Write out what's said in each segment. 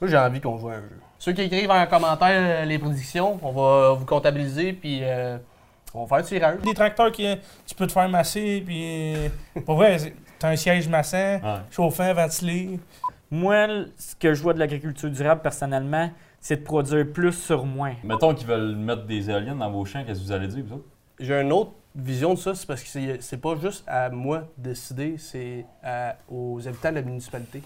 Moi, j'ai envie qu'on joue à un jeu. Ceux qui écrivent en commentaire euh, les prédictions, on va vous comptabiliser, puis euh, on va faire tirage. Des tracteurs qui tu peux te faire masser, puis. euh, Pour vrai, t'as un siège massant, Ouais. chauffant, ventilé. Moi, ce que je vois de l'agriculture durable, personnellement, c'est de produire plus sur moins. Mettons qu'ils veulent mettre des éoliennes dans vos champs, qu'est-ce que vous allez dire, vous? J'ai une autre vision de ça, c'est parce que c'est pas juste à moi de décider, c'est aux habitants de la municipalité.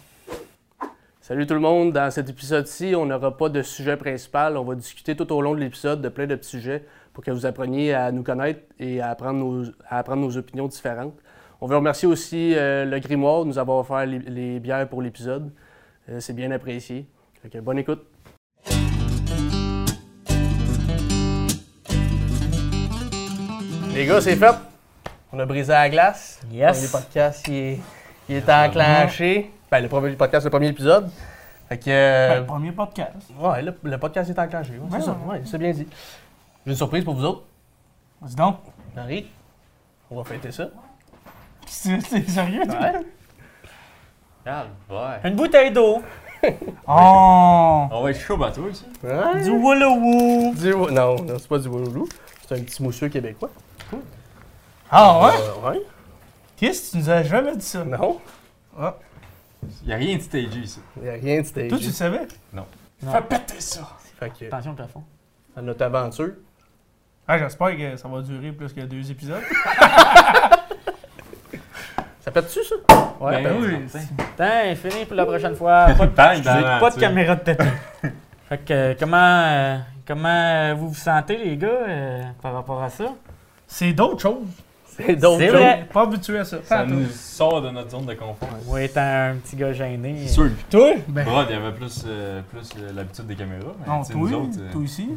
Salut tout le monde, dans cet épisode-ci, on n'aura pas de sujet principal. On va discuter tout au long de l'épisode de plein de petits sujets pour que vous appreniez à nous connaître et à apprendre nos, à apprendre nos opinions différentes. On veut remercier aussi euh, le Grimoire de nous avoir offert les, les bières pour l'épisode. Euh, c'est bien apprécié. Fait que bonne écoute. Les gars, c'est fait. On a brisé la glace. Yes. Le premier podcast, il est, il est enclenché. Ben, le premier podcast, le premier épisode. Fait que. euh, Ben, le premier podcast. ouais, le, le podcast est enclenché. Ouais, c'est Ouais, ça. ouais. Ouais, c'est bien dit. J'ai une surprise pour vous autres. Dis donc. Marie, on va fêter ça. C'est c'est sérieux? toi? Ouais. Une bouteille d'eau. Oh! On va être chaud bateau ici. ouais. Du Wallowoo. Du- non, non, c'est pas du Wouloulou. C'est un petit mousseux québécois. Ah ouais? Euh, ouais. Qu'est-ce que tu nous as jamais dit ça? Non, Il a rien de stagé ici. il n'y a rien de stagé. Toi, tu le savais? Non. Fais péter ça! Fait que, Attention au plafond. à notre aventure. Ah, j'espère que ça va durer plus que deux épisodes. Ça pète-tu, ça? Ouais, Ben oui. oui. Putain, fini pour la prochaine fois. Pas de, pas de caméra de tête. fait que, euh, comment, euh, comment vous vous sentez, les gars, euh, par rapport à ça? C'est d'autres choses. C'est d'autres vrai. Pas habitué à ça. Ça Pas nous sort de notre zone de confort. Moi, étant un petit gars gêné. Sûr. Toi? Ben. Brad, il y avait plus, euh, plus euh, l'habitude des caméras. Mais Non, tu sais, toi, nous autres, euh, toi aussi.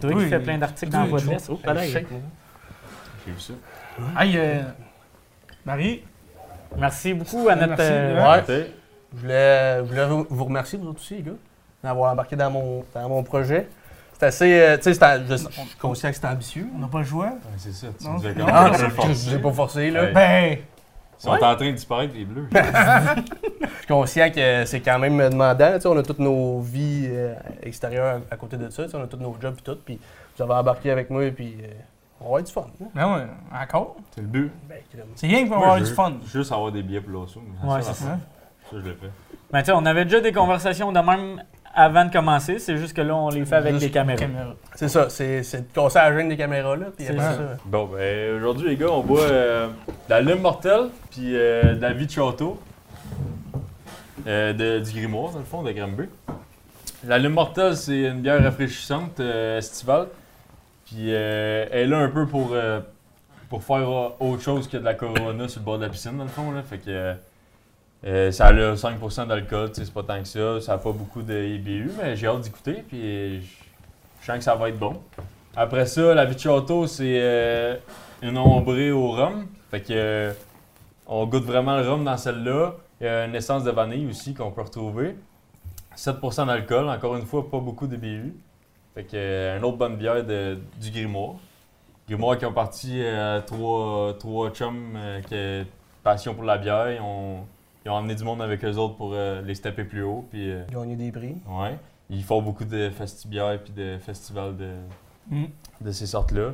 Toi Oui. qui fais plein d'articles dans Oui, la voie de l'Est. Oh, pareil. j'ai vu ça. Aïe, euh, Marie, Merci beaucoup à notre. Merci, euh, ouais. Ouais. Je voulais, je voulais vous vous remercier, vous autres aussi, les gars, d'avoir embarqué dans mon, dans mon projet. C'est assez. euh, tu sais, je, suis conscient que c'est ambitieux. on n'a pas le choix. Ouais, c'est ça. Tu Non, nous as Ah, J'ai pas forcé, là. Ouais. Ben, Ils sont en train de disparaître, les bleus. Je suis conscient que c'est quand même demandant. tu sais, on a toutes nos vies euh, extérieures à, à côté de ça. On a tous nos jobs et tout. Puis vous avez embarqué avec moi. Puis euh, on va avoir du fun. hein. ben ouais, encore? C'est le but. Ben. C'est rien pour Moi, avoir du fun. Juste avoir des billets pour l'osso. Ouais, c'est ça. Ça, je le fais. Ben, tu sais, on avait déjà des conversations de même avant de commencer. C'est juste que là, on les fait avec Juste des caméras. Caméra. C'est ça. C'est de casser la des caméras. Là, puis après ça. ça. Bon, ben aujourd'hui, les gars, on boit euh, de la lime mortelle puis euh, de la vie de château. Euh, de- du grimoire, dans le fond, de Granby. La lime mortelle, c'est une bière rafraîchissante euh, estivale. Puis euh, elle est là un peu pour, euh, pour faire euh, autre chose que de la Corona sur le bord de la piscine, dans le fond. Là. Fait que euh, ça a 5% d'alcool, c'est pas tant que ça. Ça a pas beaucoup de IBU, mais j'ai hâte d'écouter. Puis je sens que ça va être bon. Après ça, la château, c'est euh, une ombrée au rhum. Fait que euh, on goûte vraiment le rhum dans celle-là. Il y a une essence de vanille aussi qu'on peut retrouver. 7% d'alcool, encore une fois, pas beaucoup de. Fait que une autre bonne bière de- du Grimoire. Grimoire qui ont parti trois, trois chums qui passion pour la bière. Ils ont emmené du monde avec eux autres pour euh, les stepper plus haut. Puis, euh, Gagner des prix. Ouais. Ils font beaucoup de festibières puis de festivals de, Mm. de ces sortes-là.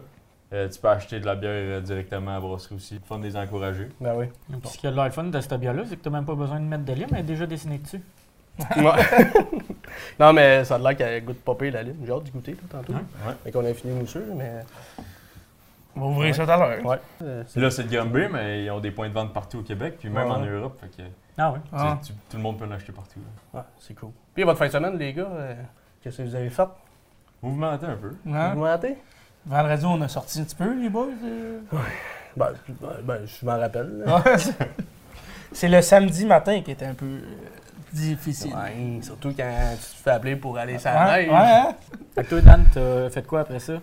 Euh, tu peux acheter de la bière directement à la brasserie aussi. Fun de les encourager. Ben oui. Puis ce qui a de l'air fun de cette bière-là, c'est que t'as même pas besoin de mettre de lime, elle est déjà dessinée dessus. Ouais. non, mais ça a l'air qu'elle goûte pas pire la lime. J'ai hâte d'y goûter là, tantôt. Ouais. Ouais. Fait qu'on a fini mousseux, mais. On va ouvrir ça tout à l'heure. Ouais. Euh, Là, c'est de Granby, mais ils ont des points de vente partout au Québec, puis même Ouais. en Europe. Fait que, tu Ah oui. Ah. tu- tout le monde peut l'acheter partout. là. Ouais, c'est cool. Puis votre fin de semaine, les gars, euh, qu'est-ce que vous avez fait? Mouvementez un peu. Hein? Vous mentez? Vendredi, on a sorti un petit peu, les boys. euh. Ben, ben, ben, je m'en rappelle. c'est- le samedi matin qui était un peu euh, difficile. Ouais, surtout quand tu te fais appeler pour aller sur la ouais, neige. hein? Toi, Dan, t'as fait quoi après ça?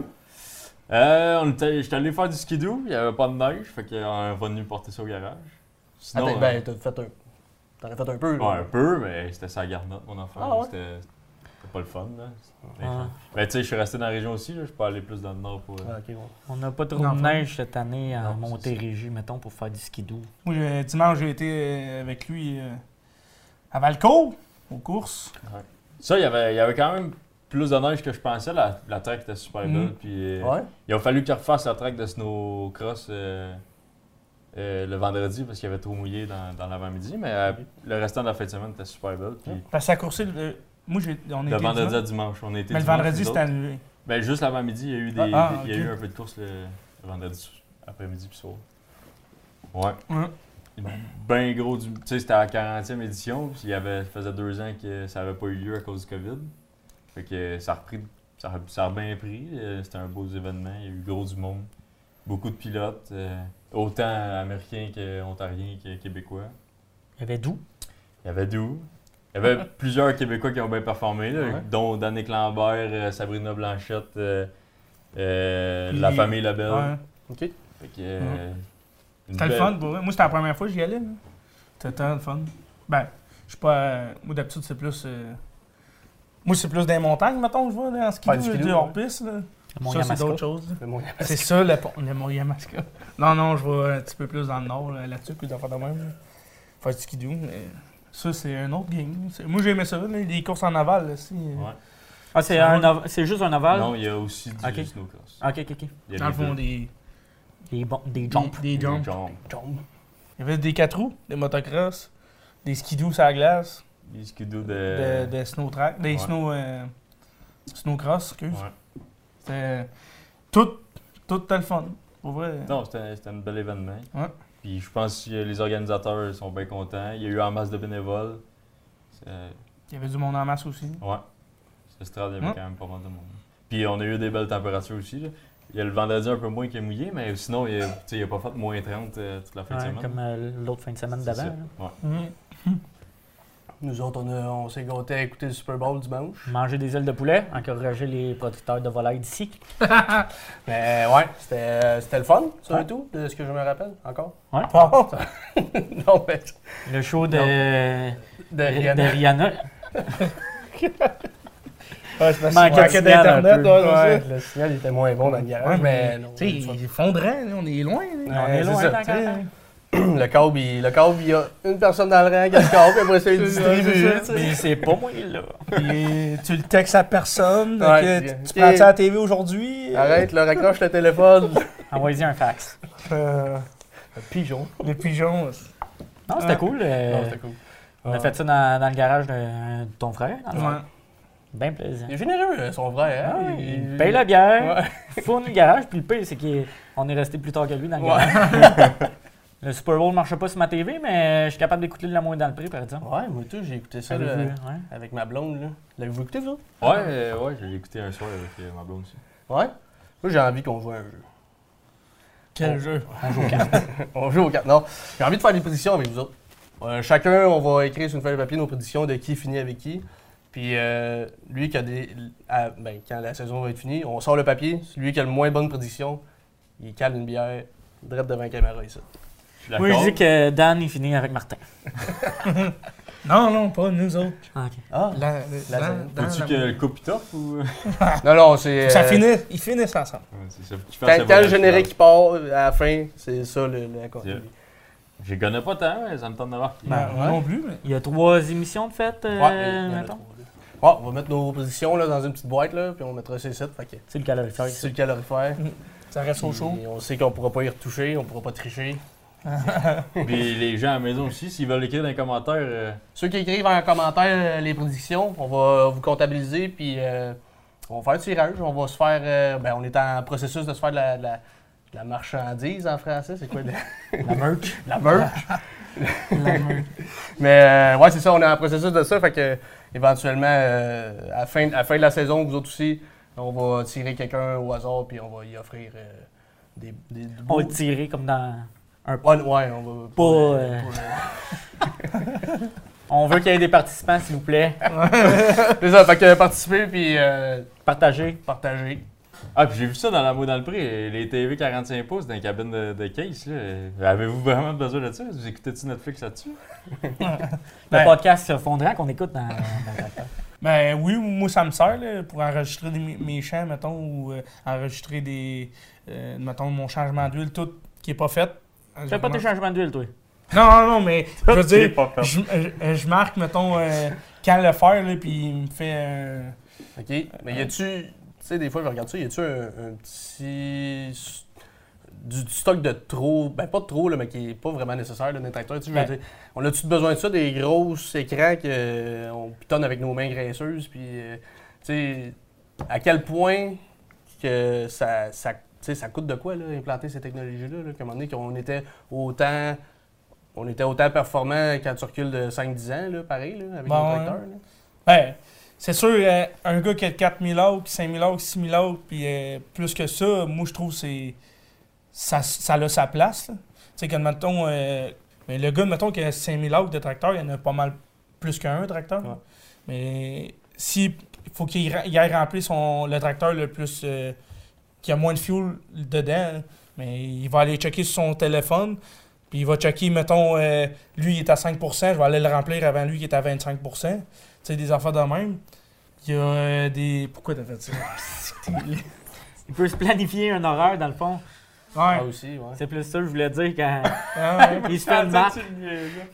Euh, on était, j'étais allé faire du skidoo, il n'y avait pas de neige, fait qu'on est venu porter ça au garage. Sinon, Attends, euh, ben, t'as fait un. T'en as fait un peu, là. ouais, un peu, mais c'était sa garnotte, mon enfant. Ah ouais? C'était c'était pas le fun, là. Ah. Ben, tu sais, je suis resté dans la région aussi, là. je peux aller plus dans le nord pour. euh, Ah, ouais. On n'a pas trop Non, de neige cette année Non, c'est Montérégie, mettons, pour faire du skidoo. Euh, dimanche, j'ai été euh, avec lui euh, à Valcourt, aux courses. Ouais. Ça, il y avait, il y avait quand même plus de neige que je pensais. La, la track était super belle. Mhm. Puis, euh, Ouais. Il a fallu qu'ils refassent la track de snowcross euh, euh, le vendredi parce qu'il y avait trop mouillé dans, dans l'avant-midi. Mais euh, le restant de la fin de semaine était super belle. Puis, Parce que ça le- Moi, j'ai, on le vendredi à dimanche, on était Mais le vendredi, c'était annulé. Ben, juste l'avant-midi, il y a eu, des, Ah, des- il y a eu un peu de course le, le vendredi après-midi puis soir. Ouais. Ouais. Ben gros du. Tu sais, c'était la 40e édition, puis il y avait, ça faisait deux ans que ça n'avait pas eu lieu à cause du COVID. Fait que ça a repris. Ça a, ça a bien pris. euh, C'était un beau événement. Il y a eu gros du monde. Beaucoup de pilotes. euh, autant américains qu'ontariens que québécois. Il y avait d'où? Il y avait d'où? Il y avait plusieurs Québécois qui ont bien performé, là, Ouais. dont Danick Lambert, euh, Sabrina Blanchette, euh, euh, Puis- la famille Labelle. Ouais. OK. Euh, une C'était le belle- fun pour vrai. Moi, c'était la première fois que j'y allais. là. C'était tellement le fun. Ben, je suis pas. euh, moi, d'habitude, c'est plus. Moi, c'est plus des montagnes, mettons, je vois, là, en ski, Ouais, du hors-piste. Ça, c'est Yamaska. d'autres choses. C'est ça, le, le Mont Yamaska. Non, non, je vais un petit peu plus dans le nord, là, là-dessus, puis d'en faire de même. là. Faire du skidoo, mais ça, c'est un autre game. Moi, j'ai aimé ça, là, les courses en aval, là, si. euh, Ouais. Ah, c'est, juste un ovale? Non, il y a aussi du Ok. snowcross. Ok, ok, ok. Il y a Dans le les fond, des, Des, bon- des des, jumps. des jumps. jumps. Jump. Il y avait des quatre roues, des motocross, des skidoo sur la glace, Des skidoos de, de. de snow track, des ouais. snow, euh, snowcross, excuse. Ouais. C'était tout, tout était le fun. Pour vrai. Non, c'était c'était un bel événement. Ouais. Puis je pense que les organisateurs sont bien contents. Il y a eu en masse de bénévoles. C'est- Il y avait du monde en masse aussi. Ouais. Estrade, il y avait Ouais. quand même pas mal de monde. Puis on a eu des belles températures aussi. là. Il y a le vendredi un peu moins qui est mouillé, mais sinon, il n'a pas fait moins 30 euh, toute la fin de semaine. comme euh, l'autre fin de semaine C'est d'avant. Ouais. Nous autres, on, a- on s'est gâtés à écouter le Super Bowl dimanche. Manger des ailes de poulet, encourager les producteurs de volailles d'ici. Mais ouais, c'était c'était le fun, ça Ouais. et tout, de ce que je me rappelle, encore. Ouais. Bon. non, mais Le show de, de de Rihanna. Ouais, c'est parce Manquait qu'il manquait de signal un d'Internet. peu. ouais, c'est Ouais, ça. le signal était moins bon dans le garage, Ouais, mais mais non. tu sais, il est fondrant, là, on est loin. là. On est c'est loin ça. Le câble, il, le câble, il y a une personne dans le rang qui a le câble, puis après ça, il distribue. Mais c'est pas moi, là. Puis tu le textes à personne. Ouais, que puis, tu prends ça à la TV aujourd'hui. Arrête, là, raccroche le téléphone. Envoyez un fax. Euh, Un pigeon. les pigeons. Non, c'était Ouais. cool. euh, Non, c'était cool. on a fait ça dans, dans le garage de, de ton frère. dans le fond. Ouais. Bien plaisant. Il est généreux, euh, son frère. Ah, Hein? il paye la bière, Ouais. il fournit le garage, puis le pire, c'est qu'on est resté plus tard que lui dans le Ouais. garage. Le Super Bowl ne marchait pas sur ma TV, mais je suis capable d'écouter le L'amour est dans le prix, par exemple. Ouais, moi tout, j'ai écouté ça là? Ouais? avec ma blonde. là. L'avez-vous écouté, vous? Ouais, euh, ouais, j'ai écouté un soir avec euh, ma blonde aussi. Ouais? Moi, j'ai envie qu'on joue à un jeu. Quel jeu? On joue au cartes. On joue aux cartes. Non, j'ai envie de faire des prédictions avec vous autres. Euh, chacun, on va écrire sur une feuille de papier nos prédictions de qui finit avec qui. Puis euh, lui qui a des. à- ben, quand la saison va être finie, on sort le papier. Celui qui a le moins bonne prédiction, il cale une bière direct devant la caméra ici. Moi, je dis que Dan, il finit avec Martin. Non, non, pas nous autres. Ah, ok. Ah! La, La- dans- dans la- que le coupe top ou? Non, non, c'est. Ça euh, finit, ils finissent ensemble. Ouais, c'est ça. Tu Quand, quand le générique final. part, à la fin, c'est ça le, le accord. Yeah. Je connais pas tant, mais ça me tente d'avoir. Ben, ouais. non plus, mais. Il y a trois émissions de fête, euh, Ouais, mettons? on va mettre nos positions là, dans une petite boîte, là, puis on mettra ces sites. Fait que C'est le calorifère. c'est le calorifère. Ça reste au chaud. On sait qu'on pourra pas y retoucher, on pourra pas tricher. Puis les gens à la maison aussi, s'ils veulent écrire dans les commentaires, euh, Ceux qui écrivent en commentaire euh, les prédictions, on va vous comptabiliser, puis euh, on va faire le tirage. On va se faire. euh, ben, on est en processus de se faire de la, de la- de la marchandise en français. C'est quoi de- La merch. la merch? La. Mais euh, ouais, c'est ça, on est en processus de ça. Fait que éventuellement, euh, à, la fin, à la fin de la saison, vous autres aussi, on va tirer quelqu'un au hasard, puis on va y offrir euh, des, des, des On va le tirer comme dans. Ouais, ouais, on va. Pas, euh, On veut qu'il y ait des participants, s'il vous plaît. C'est ça, fait que participez, puis euh, Partagez. partagez. Ah, puis j'ai vu ça dans la mot dans le prix, les TV 45 pouces dans les cabines de, de case. là. Avez-vous vraiment besoin de ça? Vous écoutez-tu Netflix là-dessus? Le Ben- podcast Fondrant qu'on écoute dans, dans le. Ben oui, moi ça me sert là, pour enregistrer des- mes chants, mettons, ou euh, enregistrer des. euh, mettons, mon changement d'huile, tout qui est pas fait. Fais pas tes changements d'huile, toi. Non, non, non, mais je veux dire, pas fait. je, je- je marque, mettons, euh, quand le faire, là, puis il me fait. euh, OK. Mais y a-tu. Tu sais, des fois, je regarde ça, y a-tu un, un petit. Du, du stock de trop. Ben, pas de trop, là, mais qui est pas vraiment nécessaire, les tracteurs. Tu sais, dire, on a-tu besoin de ça, des gros écrans qu'on pitonne avec nos mains graisseuses, puis. euh, tu sais, à quel point que ça. ça sais, ça coûte de quoi, là, implanter ces technologies-là, là, qu'à un moment donné, qu'on était autant. On était autant performant quand tu recules de 5-10 ans, là, pareil, là, avec Bon, nos ouais. tracteurs. Ben, c'est sûr, euh, un gars qui a 4000 autres, 5000 autres, 6000 autres, puis euh, plus que ça, moi, je trouve que c'est. Ça, ça a sa place. Tu sais, quand, mettons. euh, mais le gars, mettons, qui a 5000 autres de tracteurs, il y en a pas mal plus qu'un tracteur. Ouais. Mais si. Faut qu'il aille remplir son, le tracteur le plus. Qui a moins de fuel dedans. Mais il va aller checker sur son téléphone. Puis il va checker, mettons, euh, lui il est à 5%, je vais aller le remplir avant lui qui est à 25%. Tu sais, des affaires de même. Il y a euh, des. Pourquoi t'as fait ça? Il peut se planifier un horaire, dans le fond. Ah, ouais. aussi, ouais. C'est plus ça que je voulais dire quand Ah, ouais. il se fait une map.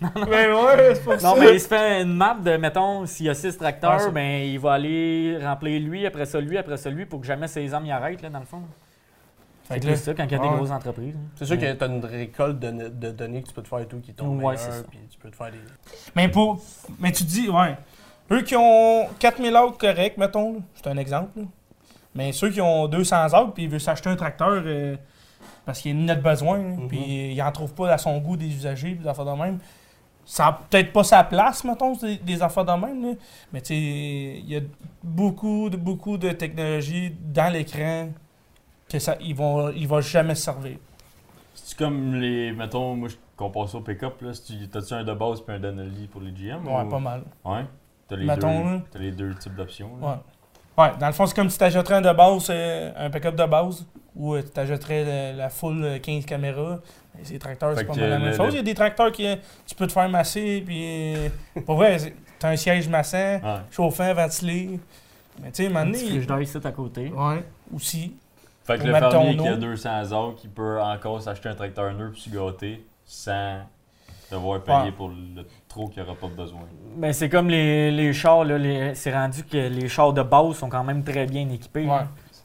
ben ouais, c'est pour ça. Non, mais il se fait une map de, mettons, s'il y a six tracteurs, ben, il va aller remplir lui, après ça, lui, après ça, lui, pour que jamais ses hommes y arrêtent, là, dans le fond. C'est plus ça quand il y a ouais. des grosses entreprises. hein. C'est sûr Ouais. que tu as une récolte de, de données que tu peux te faire et tout qui tombe Ouais, ça. puis tu peux te faire des... Mais pour. Mais tu dis, ouais. Eux qui ont 4000 autres corrects, mettons, c'est un exemple. là. Mais ceux qui ont 200 autres puis ils veulent s'acheter un tracteur euh, parce qu'il en a besoin, Mhm. puis ils en trouvent pas à son goût des usagers, des affaires de même. Ça a peut-être pas sa place, mettons, des, des affaires de même, là. mais tu sais, il y a beaucoup de, beaucoup de technologies dans l'écran que ça, ils vont, ils vont jamais se servir. C'est comme les. Mettons, moi, je compare ça au pick-up. là. Si tu- T'as-tu un de base puis un Donnelly pour les GM Ouais, ou- pas mal. Ouais. T'as les, Mettons, là. deux, t'as les deux types d'options. là. Ouais. Ouais, dans le fond, c'est comme si tu achèterais un de base, euh, un pick-up de base, ou tu achèterais la full euh, 15 caméras. Et Ces tracteurs, c'est pas mal la même chose. Il y a des tracteurs qui euh, tu peux te faire masser, puis euh, pour vrai, t'as un siège massant, Ouais. chauffant, ventilé. Mais tu sais, Un il- frigidaire ici à côté. Ouais, aussi. Fait que le fermier qui a eau. 200 heures, qui peut encore s'acheter un tracteur neuf puis se gâter sans devoir payer Ouais. pour le trop qu'il n'aura pas besoin. Ben, c'est comme les, les chars, là, les- c'est rendu que les chars de base sont quand même très bien équipés. Ouais.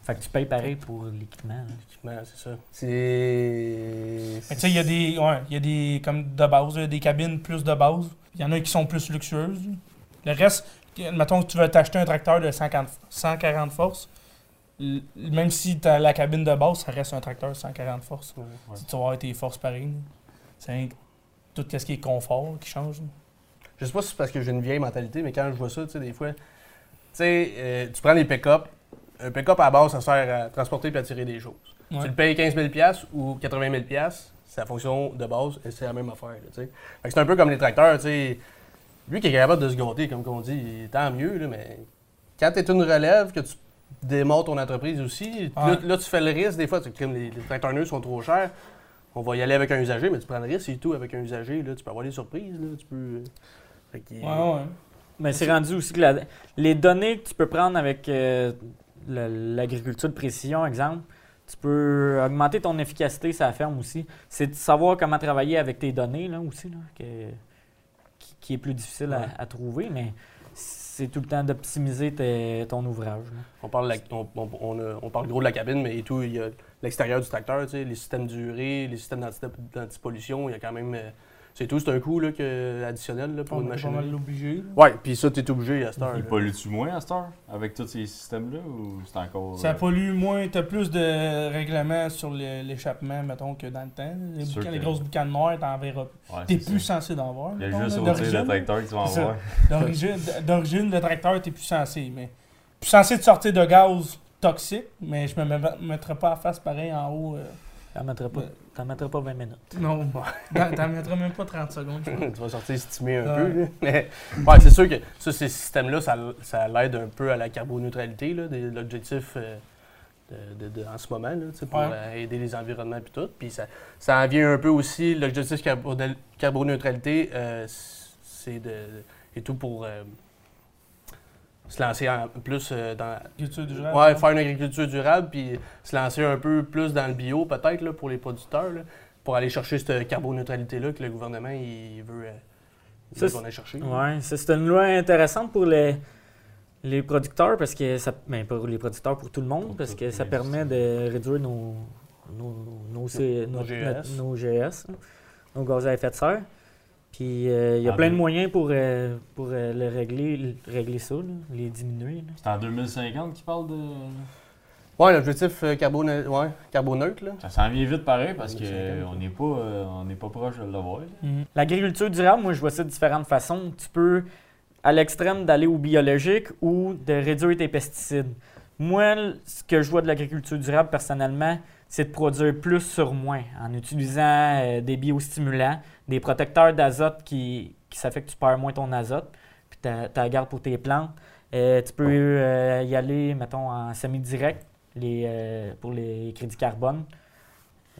Fait que tu payes pareil pour l'équipement. là. Équipement, c'est ça. C'est... Mais tu sais, il y a des, ouais, il y a des, comme de base, des cabines plus de base. Il y en a qui sont plus luxueuses. Le reste, mettons que tu veux t'acheter un tracteur de 50 140 forces, même si tu as la cabine de base, ça reste un tracteur de 140 forces. Ouais. Ouais. Tu vas avoir tes forces pareilles. C'est tout ce qui est confort qui change. là. Je sais pas si c'est parce que j'ai une vieille mentalité, mais quand je vois ça, tu sais, des fois, tu sais, euh, tu prends les pick-up. Un pick-up à la base, ça sert à transporter et à tirer des choses. Ouais. Tu le payes 15 000 ou 80 000 c'est la fonction de base et c'est la même affaire. Fait c'est un peu comme les tracteurs, tu sais. Lui qui est capable de se gâter, comme on dit, tant mieux, là, mais quand tu es une relève, que tu démarres ton entreprise aussi, là, Ouais. là, tu fais le risque, des fois, tu les, les tracteurs neufs sont trop chers. On va y aller avec un usager, mais tu prends le risque et tout avec un usager. Là, tu peux avoir des surprises. Là, tu peux... Fait qu'il- Ouais, ouais. Mais c'est rendu aussi que la- les données que tu peux prendre avec euh, l'agriculture de précision, exemple, tu peux augmenter ton efficacité sur la ferme aussi. C'est de savoir comment travailler avec tes données là aussi, là, que- qui, qui est plus difficile à- Ouais. à, trouver, mais c'est tout le temps d'optimiser ton ouvrage. là. On parle, la- on, on- on a- on parle gros de la cabine, mais et tout, il y a l'extérieur du tracteur, tu sais, les systèmes d'urée, les systèmes d'anti- d'antipollution, il y a quand même. euh, c'est tout, c'est un coût là, que, additionnel là, pour On une machine. mal obligé. là. Ouais, puis ça, t'es obligé à cette heure. Il pollue-tu moins à cette heure avec tous ces systèmes-là ou c'est encore. Ça euh, pollue moins, t'as plus de règlements sur le- l'échappement, mettons, que dans le temps. Les, boucans- les grosses boucanes noires, t'en verras. ouais, T'es c'est plus ça. censé d'en voir. Il y a juste d'origine. tracteur que tu vas en voir. D'origine, le tracteur, t'es plus censé. Mais plus censé de sortir de gaz toxique, mais je me me- mettrais pas à face pareil en haut. euh, T'en mettrais pas, Ouais. t'en mettrais pas 20 minutes. non, Dans- t'en mettrais même pas 30 secondes. tu vas sortir estimé un Ouais. peu. Là. Mais ouais, c'est sûr que ça, ces systèmes-là, ça, ça l'aide un peu à la carboneutralité, là, des- l'objectif euh, de, de- de- en ce moment, là, tu sais, pour Ouais. euh, aider les environnements et tout. Puis ça, ça en vient un peu aussi, l'objectif carbo- carboneutralité, euh, c'est de. et tout pour euh, se lancer en plus euh, dans. Culture du genre. Ouais, faire une agriculture durable, puis se lancer un peu plus dans le bio, peut-être, pour les producteurs. là. pour aller chercher cette carboneutralité-là que le gouvernement il veut, euh, il Ça, veut qu'on aille chercher. Ça, c'est une loi intéressante pour les, les producteurs parce que ça. Ben, pas pour les producteurs, pour tout le monde, Pour parce que ça permet de réduire nos, nos, nos, Nos nos là, nos gaz à effet de serre. Puis euh, il y a Ah, plein de moyens pour, euh, pour euh, le régler, le- régler ça, là, les diminuer. C'est en 2050 qu'ils parlent de. Ouais, l'objectif carbone- ouais, carboneutre, là. Ça s'en vient vite pareil parce 2050. qu'on n'est pas, euh, on n'est pas proche de l'avoir. là. L'agriculture durable, moi, je vois ça de différentes façons. Tu peux, à l'extrême, d'aller au biologique ou de réduire tes pesticides. Moi, ce que je vois de l'agriculture durable, personnellement, c'est de produire plus sur moins en utilisant euh, des biostimulants, des protecteurs d'azote qui, qui ça fait que tu perds moins ton azote, puis tu la gardes pour tes plantes. Euh, tu peux euh, y aller, mettons, en semi-direct les, euh, pour les crédits carbone.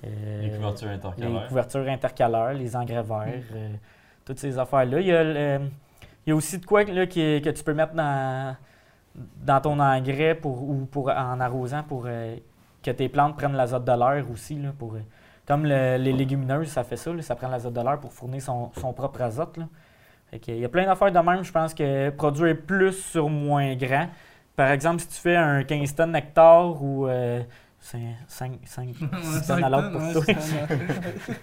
Euh, Les couvertures les intercalaires. couvertures intercalaires, les engrais verts, euh, toutes ces affaires-là. Il y a, le- il y a aussi de quoi là, qui- que tu peux mettre dans, dans ton engrais pour, ou pour, en arrosant pour euh, que tes plantes prennent l'azote de l'air aussi. Là, pour, euh, comme le- les légumineuses, ça fait ça, là, ça prend l'azote de l'air pour fournir son, son propre azote. Là. Fait que il y a plein d'affaires de même, je pense que produire plus sur moins grand. Par exemple, si tu fais un 15 tonnes hectare ou euh, 5, 5, tonnes à l'autre pour toi.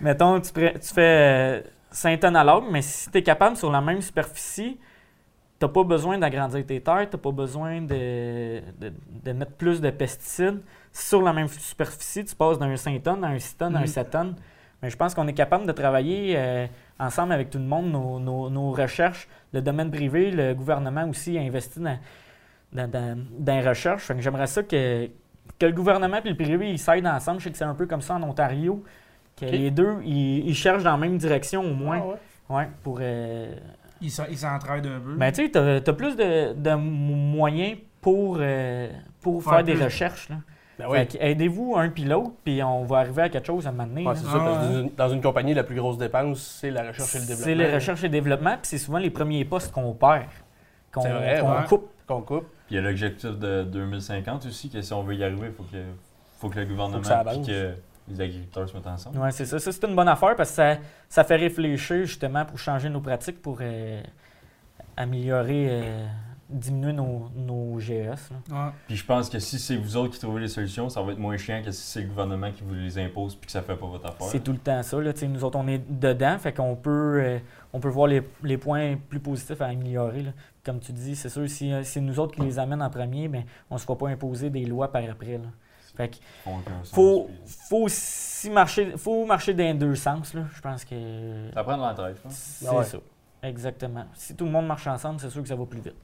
Mettons, tu, tu fais euh, 5 tonnes à l'autre, mais si tu es capable sur la même superficie, tu n'as pas besoin d'agrandir tes terres, tu n'as pas besoin de, de- de mettre plus de pesticides. Sur la même superficie, tu passes d'un 5 tonnes à un 6 tonnes à un Mhm. 7 tonnes. Mais je pense qu'on est capable de travailler euh, ensemble avec tout le monde, nos, nos- nos recherches, le domaine privé, le gouvernement aussi a investi dans, dans, dans- dans les recherches. J'aimerais ça que, que le gouvernement et le privé ils s'aident ensemble. Je sais que c'est un peu comme ça en Ontario. Que les deux, ils, ils cherchent dans la même direction au moins. Ah ouais. Ouais, pour. euh, Ils s'en- ils s'entraident un peu. Ben, tu sais, t'as as plus de, de moyens pour, euh, pour Faire faire, des plus. recherches. Là. Ben Fait oui. que aidez-vous un puis l'autre, puis on va arriver à quelque chose à un moment donné, Ouais, là. c'est Ah parce que dans une- dans une compagnie, la plus grosse dépense, c'est la recherche et le développement. C'est les recherches et développement, puis c'est souvent les premiers postes qu'on perd, qu'on ouais. coupe. Qu'on coupe. Puis il y a l'objectif de 2050 aussi, que si on veut y arriver, il faut que, faut que le gouvernement ça que les agriculteurs se mettent ensemble. Ouais, c'est ça. Ça, c'est une bonne affaire parce que ça, ça fait réfléchir justement pour changer nos pratiques, pour euh, améliorer, euh, diminuer nos, nos GES. là. Ouais. Puis je pense que si c'est vous autres qui trouvez les solutions, ça va être moins chiant que si c'est le gouvernement qui vous les impose puis que ça fait pas votre affaire. C'est tout le temps ça. Là. Nous autres, on est dedans, fait qu'on peut, euh, on peut voir les, les points plus positifs à améliorer. là. Comme tu dis, c'est sûr, si c'est nous autres qui les amènent en premier, ben, on ne se fera pas imposer des lois par après. Là. Fait que faut, faut aussi marcher, faut marcher dans les deux sens. Là. Je pense que Ça prend de l'entraide, je pense. c'est Ah ouais. ça. Exactement. Si tout le monde marche ensemble, c'est sûr que ça va plus vite.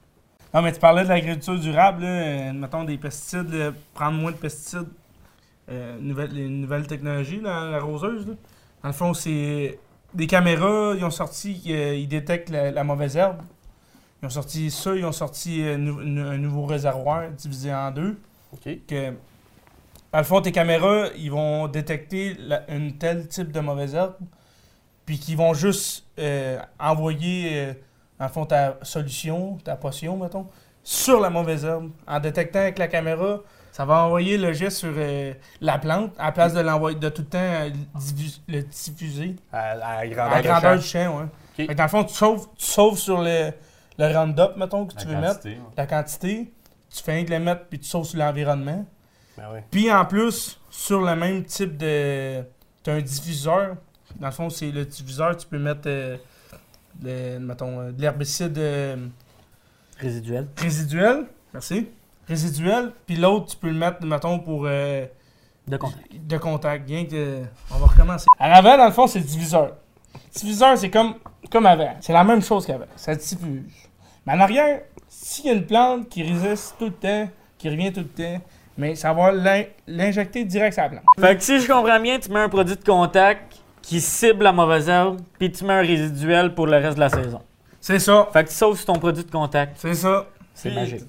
Ah, mais tu parlais de l'agriculture durable, là, euh, mettons des pesticides, là, prendre moins de pesticides, euh, nouvelle, les nouvelles technologies, là, la roseuse. Là. Dans le fond, c'est des caméras, ils ont sorti, euh, ils détectent la, la mauvaise herbe. Ils ont sorti ça, ils ont sorti euh, nou- un nouveau réservoir divisé en deux. OK. Que, dans le fond, tes caméras, ils vont détecter la- un tel type de mauvaise herbe, puis qu'ils vont juste euh, envoyer, euh, fond, ta solution, ta potion, mettons, sur la mauvaise herbe. En détectant avec la caméra, ça va envoyer le jet sur euh, la plante, à la place de l'envoyer de tout le temps euh, le diffuser. À, à À grandeur, la de grandeur du champ, ouais. Ok. Fait que dans le fond, tu sauves, tu sauves sur le, le Roundup, mettons, que La tu veux mettre, ouais. la quantité. Tu fais que le mettre, puis tu sauves sur l'environnement. Ben oui. Puis en plus, sur le même type de. Tu as un diffuseur. Dans le fond, c'est le diffuseur, tu peux mettre euh, le- mettons, euh, de l'herbicide euh, Résiduel. résiduel. Merci. Résiduel. Puis l'autre, tu peux le mettre, mettons, pour. euh, De contact. de contact. Bien que. On va recommencer. À l'avant, dans le fond, c'est le diviseur. Le diviseur, c'est comme, comme avant. C'est la même chose qu'avant. Ça diffuse. Mais en arrière, s'il y a une plante qui résiste tout le temps, qui revient tout le temps, mais ça va l'in- l'injecter direct sur la plante. Fait que si je comprends bien, tu mets un produit de contact qui cible la mauvaise herbe, puis tu mets un résiduel pour le reste de la saison. C'est ça. Fait que tu sauves sur ton produit de contact. C'est ça. C'est Puis, magique.